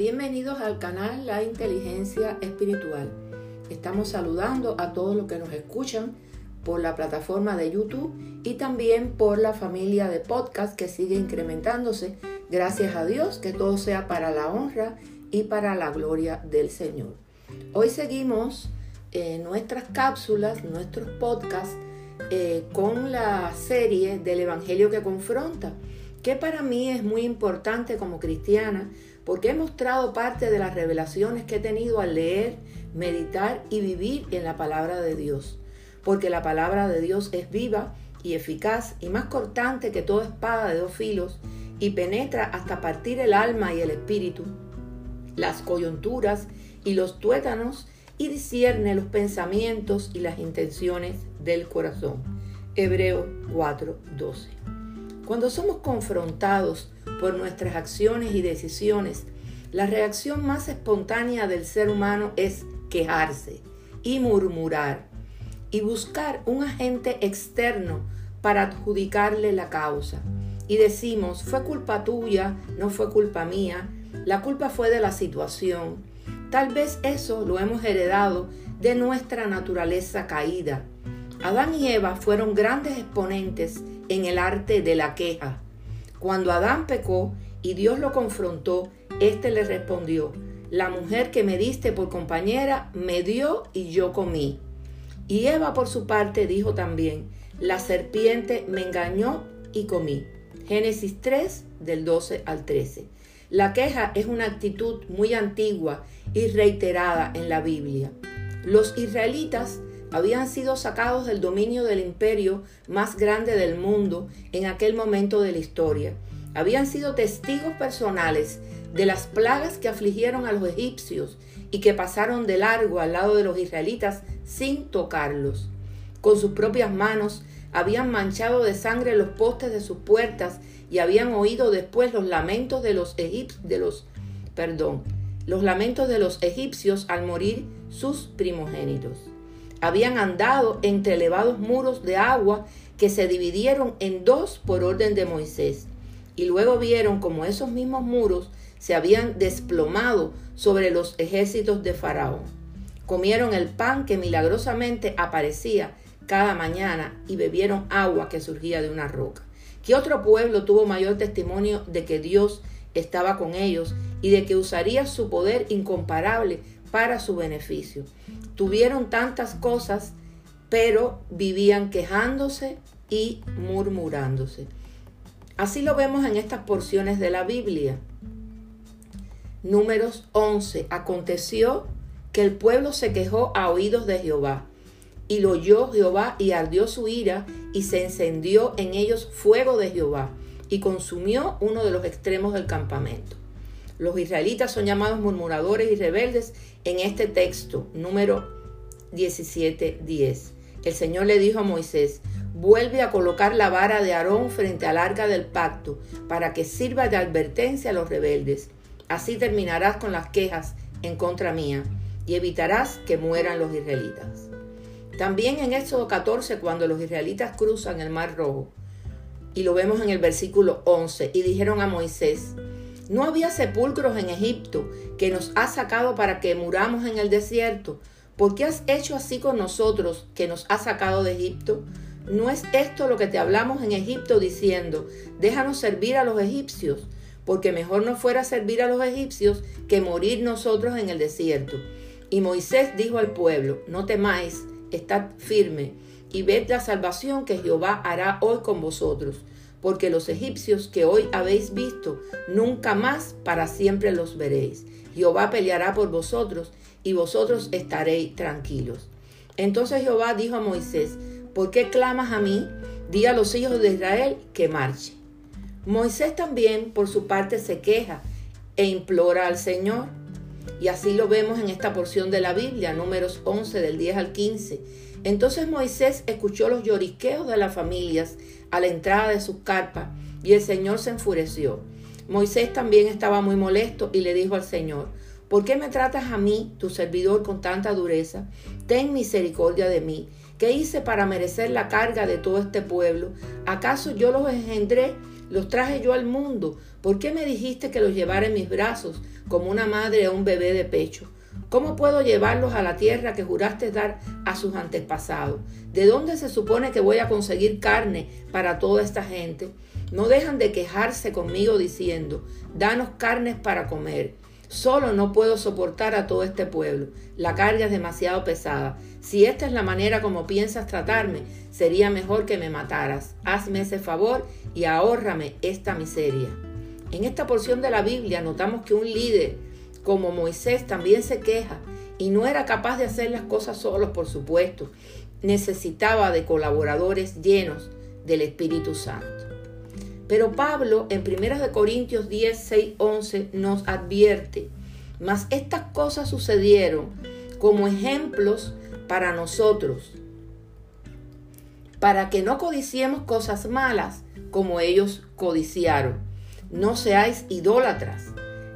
bienvenidos al canal La Inteligencia Espiritual. Estamos saludando a todos los que nos escuchan por la plataforma de YouTube y también por la familia de podcast que sigue incrementándose. Gracias a Dios que todo sea para la honra y para la gloria del Señor. Hoy seguimos en nuestras cápsulas, nuestros podcasts, eh, con la serie del Evangelio que confronta, que para mí es muy importante como cristiana porque he mostrado parte de las revelaciones que he tenido al leer, meditar y vivir en la palabra de Dios. Porque la palabra de Dios es viva y eficaz y más cortante que toda espada de dos filos y penetra hasta partir el alma y el espíritu, las coyunturas y los tuétanos y discierne los pensamientos y las intenciones del corazón. Hebreo 4:12. Cuando somos confrontados por nuestras acciones y decisiones, la reacción más espontánea del ser humano es quejarse y murmurar y buscar un agente externo para adjudicarle la causa. Y decimos, fue culpa tuya, no fue culpa mía, la culpa fue de la situación. Tal vez eso lo hemos heredado de nuestra naturaleza caída. Adán y Eva fueron grandes exponentes en el arte de la queja. Cuando Adán pecó y Dios lo confrontó, éste le respondió, la mujer que me diste por compañera me dio y yo comí. Y Eva por su parte dijo también, la serpiente me engañó y comí. Génesis 3 del 12 al 13. La queja es una actitud muy antigua y reiterada en la Biblia. Los israelitas habían sido sacados del dominio del imperio más grande del mundo en aquel momento de la historia. Habían sido testigos personales de las plagas que afligieron a los egipcios y que pasaron de largo al lado de los israelitas sin tocarlos. Con sus propias manos habían manchado de sangre los postes de sus puertas y habían oído después los lamentos de los egipcios, de los, perdón, los lamentos de los egipcios al morir sus primogénitos habían andado entre elevados muros de agua que se dividieron en dos por orden de Moisés. Y luego vieron como esos mismos muros se habían desplomado sobre los ejércitos de Faraón. Comieron el pan que milagrosamente aparecía cada mañana y bebieron agua que surgía de una roca. ¿Qué otro pueblo tuvo mayor testimonio de que Dios estaba con ellos y de que usaría su poder incomparable para su beneficio? tuvieron tantas cosas, pero vivían quejándose y murmurándose. Así lo vemos en estas porciones de la Biblia. Números 11. Aconteció que el pueblo se quejó a oídos de Jehová. Y lo oyó Jehová y ardió su ira y se encendió en ellos fuego de Jehová y consumió uno de los extremos del campamento. Los israelitas son llamados murmuradores y rebeldes en este texto, número 17:10. El Señor le dijo a Moisés, vuelve a colocar la vara de Aarón frente al arca del pacto, para que sirva de advertencia a los rebeldes. Así terminarás con las quejas en contra mía y evitarás que mueran los israelitas. También en Éxodo 14, cuando los israelitas cruzan el Mar Rojo, y lo vemos en el versículo 11, y dijeron a Moisés, no había sepulcros en Egipto que nos ha sacado para que muramos en el desierto. ¿Por qué has hecho así con nosotros que nos ha sacado de Egipto? ¿No es esto lo que te hablamos en Egipto diciendo, déjanos servir a los egipcios? Porque mejor no fuera servir a los egipcios que morir nosotros en el desierto. Y Moisés dijo al pueblo, no temáis, estad firme y ved la salvación que Jehová hará hoy con vosotros porque los egipcios que hoy habéis visto, nunca más para siempre los veréis. Jehová peleará por vosotros y vosotros estaréis tranquilos. Entonces Jehová dijo a Moisés, ¿por qué clamas a mí? Di a los hijos de Israel que marche. Moisés también por su parte se queja e implora al Señor. Y así lo vemos en esta porción de la Biblia, números 11 del 10 al 15. Entonces Moisés escuchó los lloriqueos de las familias a la entrada de su carpa y el Señor se enfureció. Moisés también estaba muy molesto y le dijo al Señor, ¿por qué me tratas a mí, tu servidor, con tanta dureza? Ten misericordia de mí, ¿Qué hice para merecer la carga de todo este pueblo? ¿Acaso yo los engendré? ¿Los traje yo al mundo? ¿Por qué me dijiste que los llevara en mis brazos como una madre a un bebé de pecho? ¿Cómo puedo llevarlos a la tierra que juraste dar a sus antepasados? ¿De dónde se supone que voy a conseguir carne para toda esta gente? No dejan de quejarse conmigo diciendo, danos carnes para comer. Solo no puedo soportar a todo este pueblo. La carga es demasiado pesada. Si esta es la manera como piensas tratarme, sería mejor que me mataras. Hazme ese favor y ahórrame esta miseria. En esta porción de la Biblia notamos que un líder como Moisés también se queja y no era capaz de hacer las cosas solos, por supuesto. Necesitaba de colaboradores llenos del Espíritu Santo. Pero Pablo en 1 Corintios 10, 6, 11 nos advierte, mas estas cosas sucedieron como ejemplos para nosotros, para que no codiciemos cosas malas como ellos codiciaron. No seáis idólatras,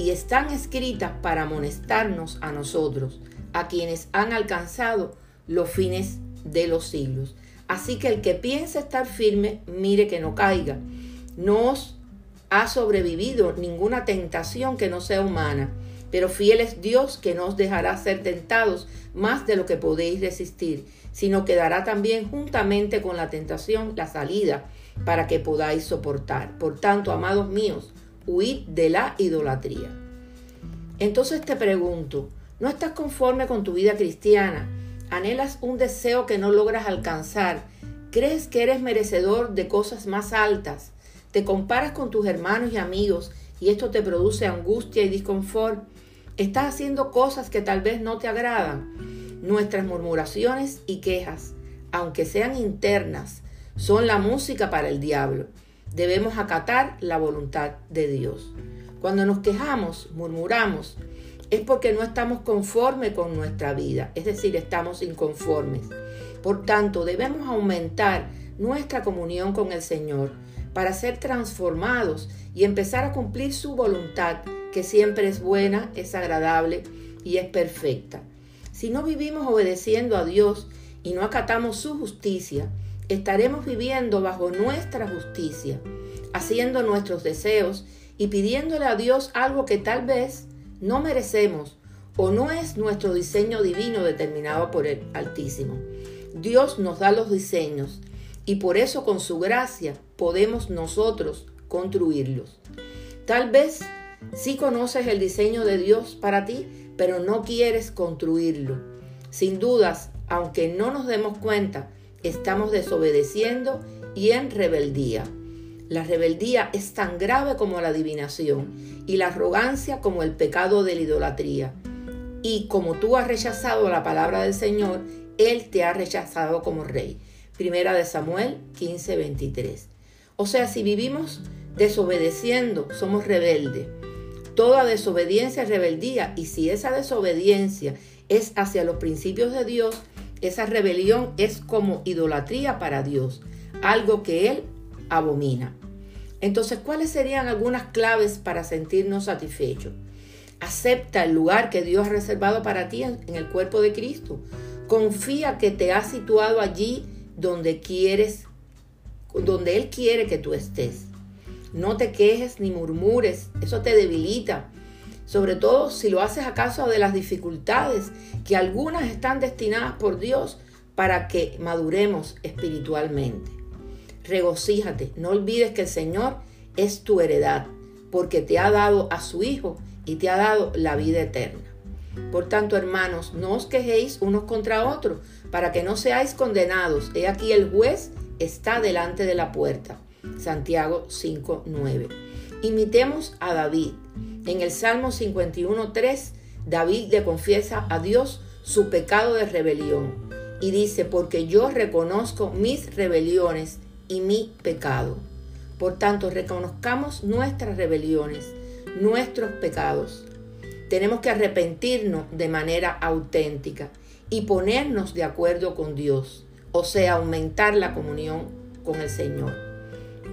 y están escritas para amonestarnos a nosotros a quienes han alcanzado los fines de los siglos. Así que el que piensa estar firme, mire que no caiga. No os ha sobrevivido ninguna tentación que no sea humana, pero fiel es Dios que no os dejará ser tentados más de lo que podéis resistir, sino que dará también juntamente con la tentación la salida para que podáis soportar. Por tanto, amados míos, huid de la idolatría. Entonces te pregunto, no estás conforme con tu vida cristiana. Anhelas un deseo que no logras alcanzar. Crees que eres merecedor de cosas más altas. Te comparas con tus hermanos y amigos y esto te produce angustia y disconfort. Estás haciendo cosas que tal vez no te agradan. Nuestras murmuraciones y quejas, aunque sean internas, son la música para el diablo. Debemos acatar la voluntad de Dios. Cuando nos quejamos, murmuramos, es porque no estamos conformes con nuestra vida, es decir, estamos inconformes. Por tanto, debemos aumentar nuestra comunión con el Señor para ser transformados y empezar a cumplir su voluntad, que siempre es buena, es agradable y es perfecta. Si no vivimos obedeciendo a Dios y no acatamos su justicia, estaremos viviendo bajo nuestra justicia, haciendo nuestros deseos y pidiéndole a Dios algo que tal vez no merecemos o no es nuestro diseño divino determinado por el Altísimo. Dios nos da los diseños y por eso con su gracia podemos nosotros construirlos. Tal vez sí conoces el diseño de Dios para ti, pero no quieres construirlo. Sin dudas, aunque no nos demos cuenta, estamos desobedeciendo y en rebeldía. La rebeldía es tan grave como la adivinación y la arrogancia como el pecado de la idolatría. Y como tú has rechazado la palabra del Señor, Él te ha rechazado como rey. Primera de Samuel 15:23. O sea, si vivimos desobedeciendo, somos rebeldes. Toda desobediencia es rebeldía y si esa desobediencia es hacia los principios de Dios, esa rebelión es como idolatría para Dios, algo que Él abomina. Entonces, ¿cuáles serían algunas claves para sentirnos satisfechos? Acepta el lugar que Dios ha reservado para ti en, el cuerpo de Cristo. Confía que te ha situado allí donde quieres, donde Él quiere que tú estés. No te quejes ni murmures, eso te debilita. Sobre todo si lo haces a causa de las dificultades que algunas están destinadas por Dios para que maduremos espiritualmente regocíjate, no olvides que el Señor es tu heredad, porque te ha dado a su Hijo y te ha dado la vida eterna. Por tanto, hermanos, no os quejéis unos contra otros, para que no seáis condenados. He aquí el juez está delante de la puerta. Santiago 5:9. Imitemos a David. En el Salmo 51:3, David le confiesa a Dios su pecado de rebelión y dice, porque yo reconozco mis rebeliones y mi pecado. Por tanto, reconozcamos nuestras rebeliones, nuestros pecados. Tenemos que arrepentirnos de manera auténtica y ponernos de acuerdo con Dios, o sea, aumentar la comunión con el Señor.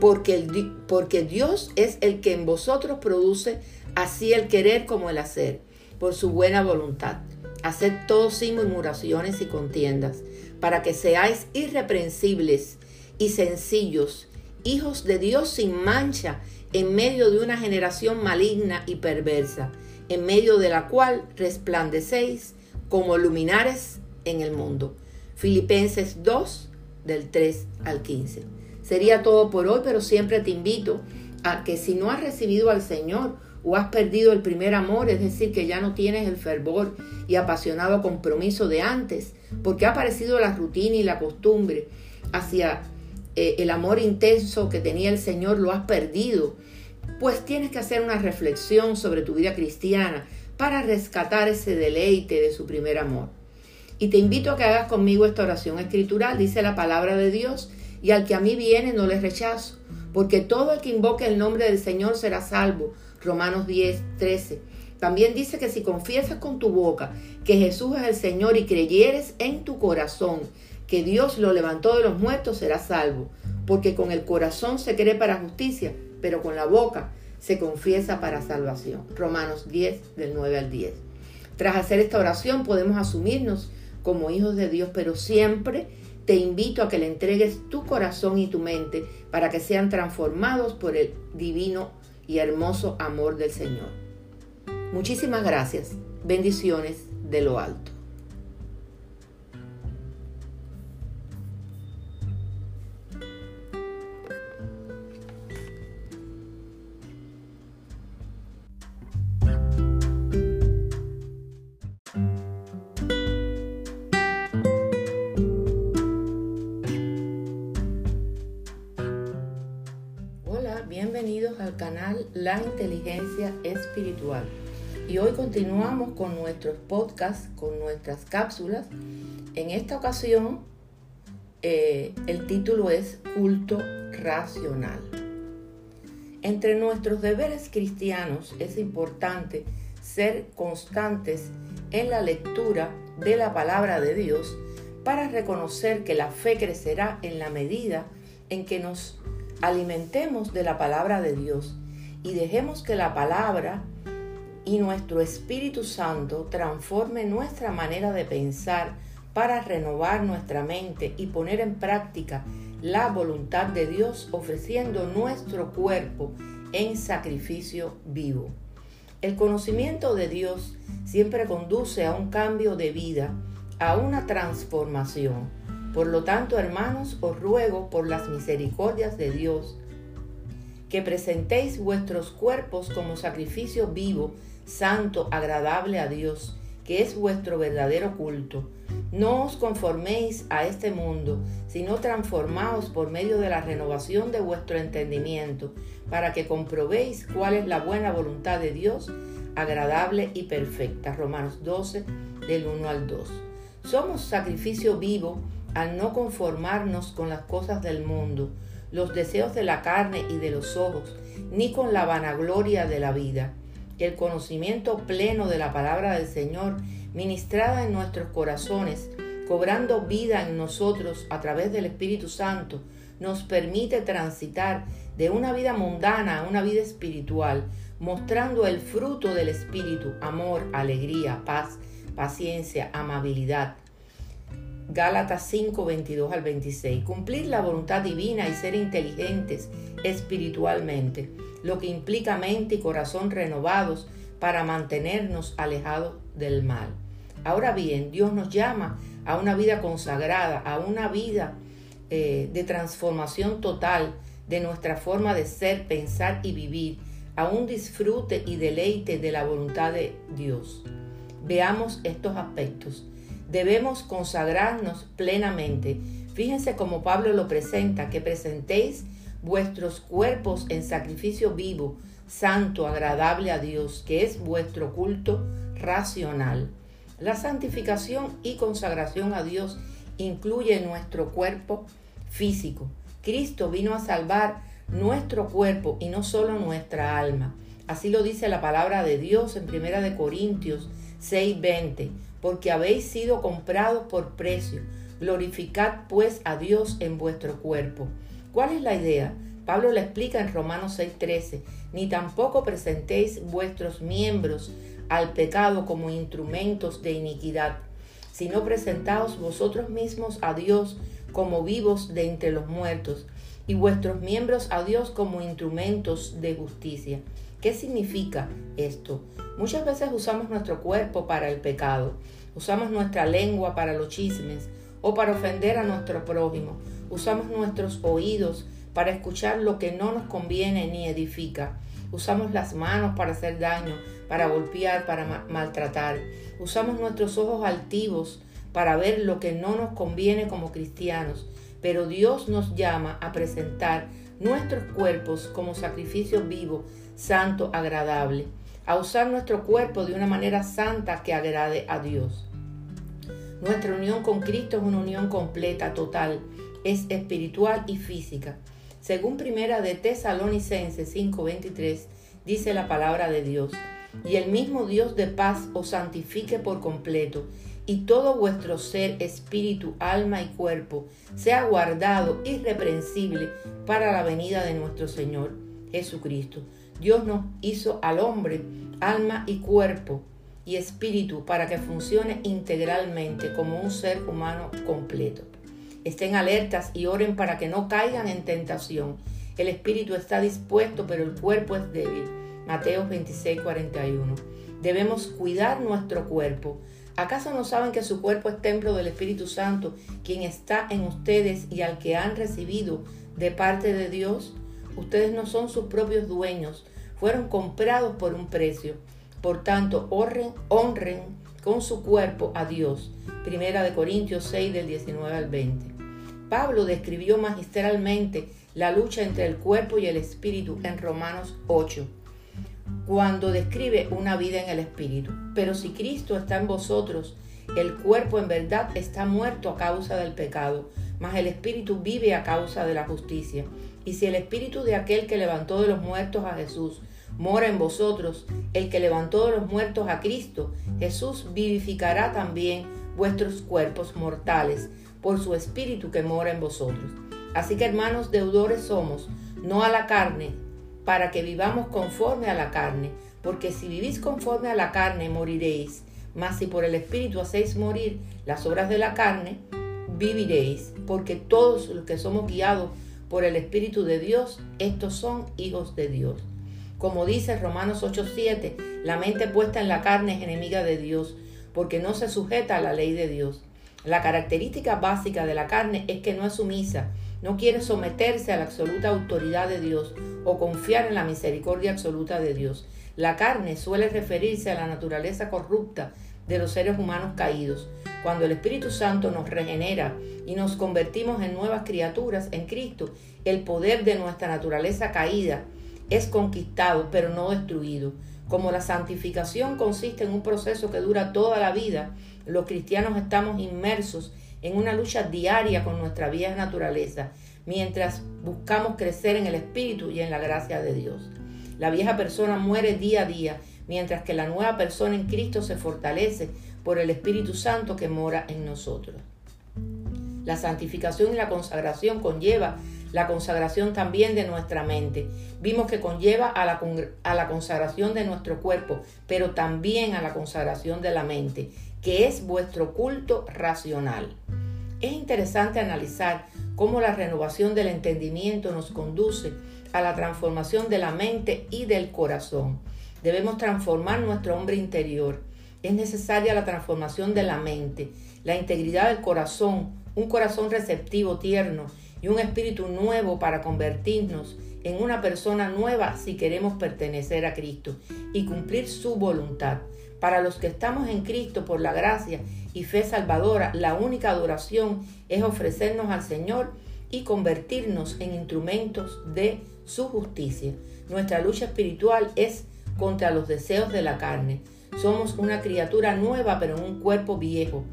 Porque, porque Dios es el que en vosotros produce así el querer como el hacer, por su buena voluntad. Haced todo sin murmuraciones y contiendas, para que seáis irreprensibles y sencillos, hijos de Dios sin mancha, en medio de una generación maligna y perversa, en medio de la cual resplandecéis como luminares en el mundo. Filipenses 2, del 3 al 15. Sería todo por hoy, pero siempre te invito a que si no has recibido al Señor o has perdido el primer amor, es decir, que ya no tienes el fervor y apasionado compromiso de antes, porque ha aparecido la rutina y la costumbre hacia eh, el amor intenso que tenía el Señor, lo has perdido, pues tienes que hacer una reflexión sobre tu vida cristiana para rescatar ese deleite de su primer amor. Y te invito a que hagas conmigo esta oración escritural, dice la palabra de Dios, y al que a mí viene no le rechazo, porque todo el que invoque el nombre del Señor será salvo. Romanos 10, 13. También dice que si confiesas con tu boca que Jesús es el Señor y creyeres en tu corazón que Dios lo levantó de los muertos, serás salvo, porque con el corazón se cree para justicia, pero con la boca se confiesa para salvación. Romanos 10, del 9 al 10. Tras hacer esta oración podemos asumirnos como hijos de Dios, pero siempre te invito a que le entregues tu corazón y tu mente para que sean transformados por el divino y hermoso amor del Señor. Muchísimas gracias. Bendiciones de lo alto. Espiritual. Y hoy continuamos con nuestros podcasts, con nuestras cápsulas. En esta ocasión, eh, el título es Culto Racional. Entre nuestros deberes cristianos es importante ser constantes en la lectura de la palabra de Dios para reconocer que la fe crecerá en la medida en que nos alimentemos de la palabra de Dios y dejemos que la palabra y nuestro Espíritu Santo transforme nuestra manera de pensar para renovar nuestra mente y poner en práctica la voluntad de Dios ofreciendo nuestro cuerpo en sacrificio vivo. El conocimiento de Dios siempre conduce a un cambio de vida, a una transformación. Por lo tanto, hermanos, os ruego por las misericordias de Dios que presentéis vuestros cuerpos como sacrificio vivo, santo, agradable a Dios, que es vuestro verdadero culto. No os conforméis a este mundo, sino transformaos por medio de la renovación de vuestro entendimiento, para que comprobéis cuál es la buena voluntad de Dios, agradable y perfecta. Romanos 12, del 1 al 2. Somos sacrificio vivo al no conformarnos con las cosas del mundo, los deseos de la carne y de los ojos, ni con la vanagloria de la vida. El conocimiento pleno de la palabra del Señor, ministrada en nuestros corazones, cobrando vida en nosotros a través del Espíritu Santo, nos permite transitar de una vida mundana a una vida espiritual, mostrando el fruto del Espíritu, amor, alegría, paz, paciencia, amabilidad, Gálatas 5, 22 al 26. Cumplir la voluntad divina y ser inteligentes espiritualmente, lo que implica mente y corazón renovados para mantenernos alejados del mal. Ahora bien, Dios nos llama a una vida consagrada, a una vida eh, de transformación total de nuestra forma de ser, pensar y vivir, a un disfrute y deleite de la voluntad de Dios. Veamos estos aspectos debemos consagrarnos plenamente. Fíjense como Pablo lo presenta, que presentéis vuestros cuerpos en sacrificio vivo, santo, agradable a Dios, que es vuestro culto racional. La santificación y consagración a Dios incluye nuestro cuerpo físico. Cristo vino a salvar nuestro cuerpo y no solo nuestra alma. Así lo dice la palabra de Dios en 1 de Corintios 6:20, porque habéis sido comprados por precio. Glorificad pues a Dios en vuestro cuerpo. ¿Cuál es la idea? Pablo le explica en Romanos 6:13, ni tampoco presentéis vuestros miembros al pecado como instrumentos de iniquidad, sino presentaos vosotros mismos a Dios como vivos de entre los muertos, y vuestros miembros a Dios como instrumentos de justicia. ¿Qué significa esto? Muchas veces usamos nuestro cuerpo para el pecado, usamos nuestra lengua para los chismes o para ofender a nuestro prójimo, usamos nuestros oídos para escuchar lo que no nos conviene ni edifica, usamos las manos para hacer daño, para golpear, para maltratar, usamos nuestros ojos altivos para ver lo que no nos conviene como cristianos, pero Dios nos llama a presentar nuestros cuerpos como sacrificio vivo, santo, agradable, a usar nuestro cuerpo de una manera santa que agrade a Dios. Nuestra unión con Cristo es una unión completa, total, es espiritual y física. Según primera de Tesalonicenses 5:23 dice la palabra de Dios, y el mismo Dios de paz os santifique por completo, y todo vuestro ser, espíritu, alma y cuerpo sea guardado irreprensible para la venida de nuestro Señor Jesucristo. Dios nos hizo al hombre, alma y cuerpo y espíritu para que funcione integralmente como un ser humano completo. Estén alertas y oren para que no caigan en tentación. El espíritu está dispuesto, pero el cuerpo es débil. Mateo 26, 41. Debemos cuidar nuestro cuerpo ¿Acaso no saben que su cuerpo es templo del Espíritu Santo, quien está en ustedes y al que han recibido de parte de Dios? Ustedes no son sus propios dueños, fueron comprados por un precio. Por tanto, honren, honren con su cuerpo a Dios. Primera de Corintios 6 del 19 al 20. Pablo describió magistralmente la lucha entre el cuerpo y el espíritu en Romanos 8 cuando describe una vida en el Espíritu. Pero si Cristo está en vosotros, el cuerpo en verdad está muerto a causa del pecado, mas el Espíritu vive a causa de la justicia. Y si el Espíritu de aquel que levantó de los muertos a Jesús mora en vosotros, el que levantó de los muertos a Cristo, Jesús vivificará también vuestros cuerpos mortales por su Espíritu que mora en vosotros. Así que hermanos deudores somos, no a la carne, para que vivamos conforme a la carne, porque si vivís conforme a la carne moriréis, mas si por el Espíritu hacéis morir las obras de la carne, viviréis, porque todos los que somos guiados por el Espíritu de Dios, estos son hijos de Dios. Como dice Romanos 8:7, la mente puesta en la carne es enemiga de Dios, porque no se sujeta a la ley de Dios. La característica básica de la carne es que no es sumisa, no quiere someterse a la absoluta autoridad de Dios o confiar en la misericordia absoluta de Dios. La carne suele referirse a la naturaleza corrupta de los seres humanos caídos. Cuando el Espíritu Santo nos regenera y nos convertimos en nuevas criaturas en Cristo, el poder de nuestra naturaleza caída es conquistado pero no destruido. Como la santificación consiste en un proceso que dura toda la vida, los cristianos estamos inmersos en una lucha diaria con nuestra vieja naturaleza, mientras buscamos crecer en el Espíritu y en la gracia de Dios. La vieja persona muere día a día, mientras que la nueva persona en Cristo se fortalece por el Espíritu Santo que mora en nosotros. La santificación y la consagración conlleva la consagración también de nuestra mente. Vimos que conlleva a la, a la consagración de nuestro cuerpo, pero también a la consagración de la mente que es vuestro culto racional. Es interesante analizar cómo la renovación del entendimiento nos conduce a la transformación de la mente y del corazón. Debemos transformar nuestro hombre interior. Es necesaria la transformación de la mente, la integridad del corazón, un corazón receptivo, tierno y un espíritu nuevo para convertirnos en una persona nueva si queremos pertenecer a Cristo y cumplir su voluntad. Para los que estamos en Cristo por la gracia y fe salvadora, la única adoración es ofrecernos al Señor y convertirnos en instrumentos de su justicia. Nuestra lucha espiritual es contra los deseos de la carne. Somos una criatura nueva pero en un cuerpo viejo.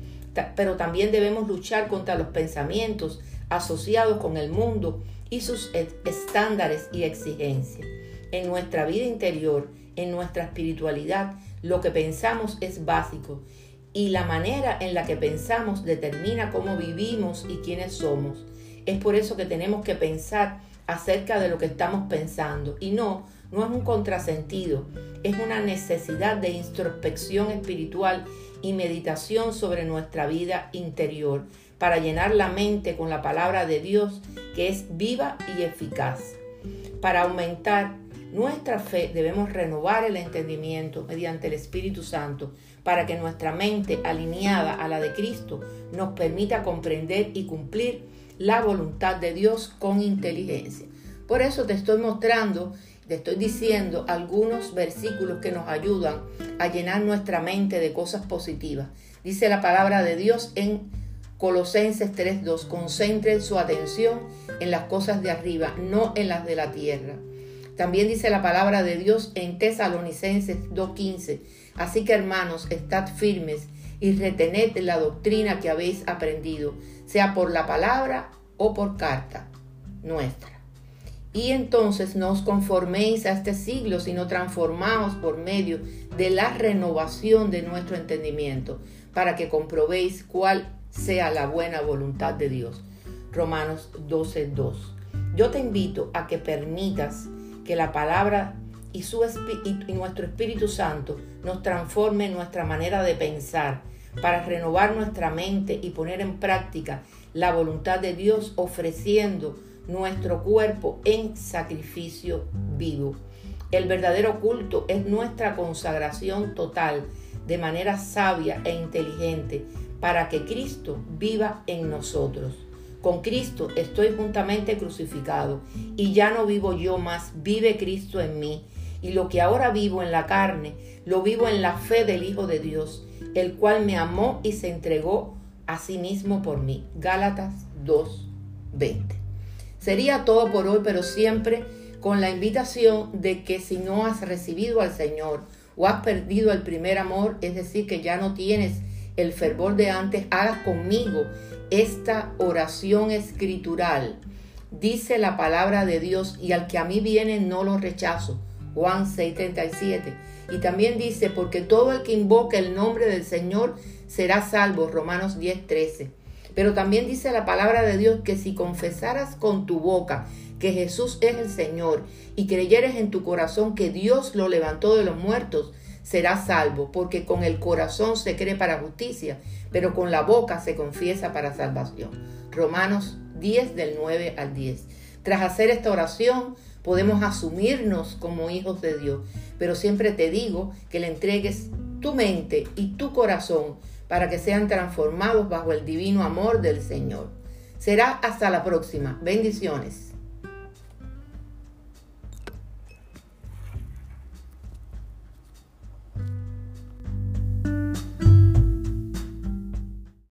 pero también debemos luchar contra los pensamientos asociados con el mundo y sus estándares y exigencias. En nuestra vida interior, en nuestra espiritualidad, lo que pensamos es básico y la manera en la que pensamos determina cómo vivimos y quiénes somos. Es por eso que tenemos que pensar acerca de lo que estamos pensando y no, no es un contrasentido, es una necesidad de introspección espiritual y meditación sobre nuestra vida interior para llenar la mente con la palabra de Dios que es viva y eficaz. Para aumentar nuestra fe debemos renovar el entendimiento mediante el Espíritu Santo para que nuestra mente alineada a la de Cristo nos permita comprender y cumplir la voluntad de Dios con inteligencia. Por eso te estoy mostrando, te estoy diciendo algunos versículos que nos ayudan a llenar nuestra mente de cosas positivas. Dice la palabra de Dios en Colosenses 3:2, concentren su atención en las cosas de arriba, no en las de la tierra. También dice la palabra de Dios en Tesalonicenses 2:15, así que hermanos, estad firmes y retened la doctrina que habéis aprendido, sea por la palabra o por carta nuestra. Y entonces no os conforméis a este siglo, sino transformaos por medio de la renovación de nuestro entendimiento, para que comprobéis cuál sea la buena voluntad de Dios. Romanos 12:2. Yo te invito a que permitas que la palabra y, su y nuestro Espíritu Santo nos transforme nuestra manera de pensar para renovar nuestra mente y poner en práctica la voluntad de Dios ofreciendo nuestro cuerpo en sacrificio vivo. El verdadero culto es nuestra consagración total de manera sabia e inteligente para que Cristo viva en nosotros. Con Cristo estoy juntamente crucificado y ya no vivo yo más, vive Cristo en mí. Y lo que ahora vivo en la carne, lo vivo en la fe del Hijo de Dios, el cual me amó y se entregó a sí mismo por mí. Gálatas 2:20. Sería todo por hoy, pero siempre con la invitación de que si no has recibido al Señor o has perdido el primer amor, es decir, que ya no tienes el fervor de antes, hagas conmigo esta oración escritural. Dice la palabra de Dios y al que a mí viene no lo rechazo. Juan 6:37. Y también dice, porque todo el que invoque el nombre del Señor será salvo. Romanos 10:13. Pero también dice la palabra de Dios que si confesaras con tu boca que Jesús es el Señor y creyeres en tu corazón que Dios lo levantó de los muertos, será salvo, porque con el corazón se cree para justicia, pero con la boca se confiesa para salvación. Romanos 10 del 9 al 10. Tras hacer esta oración, podemos asumirnos como hijos de Dios, pero siempre te digo que le entregues tu mente y tu corazón para que sean transformados bajo el divino amor del Señor. Será hasta la próxima. Bendiciones.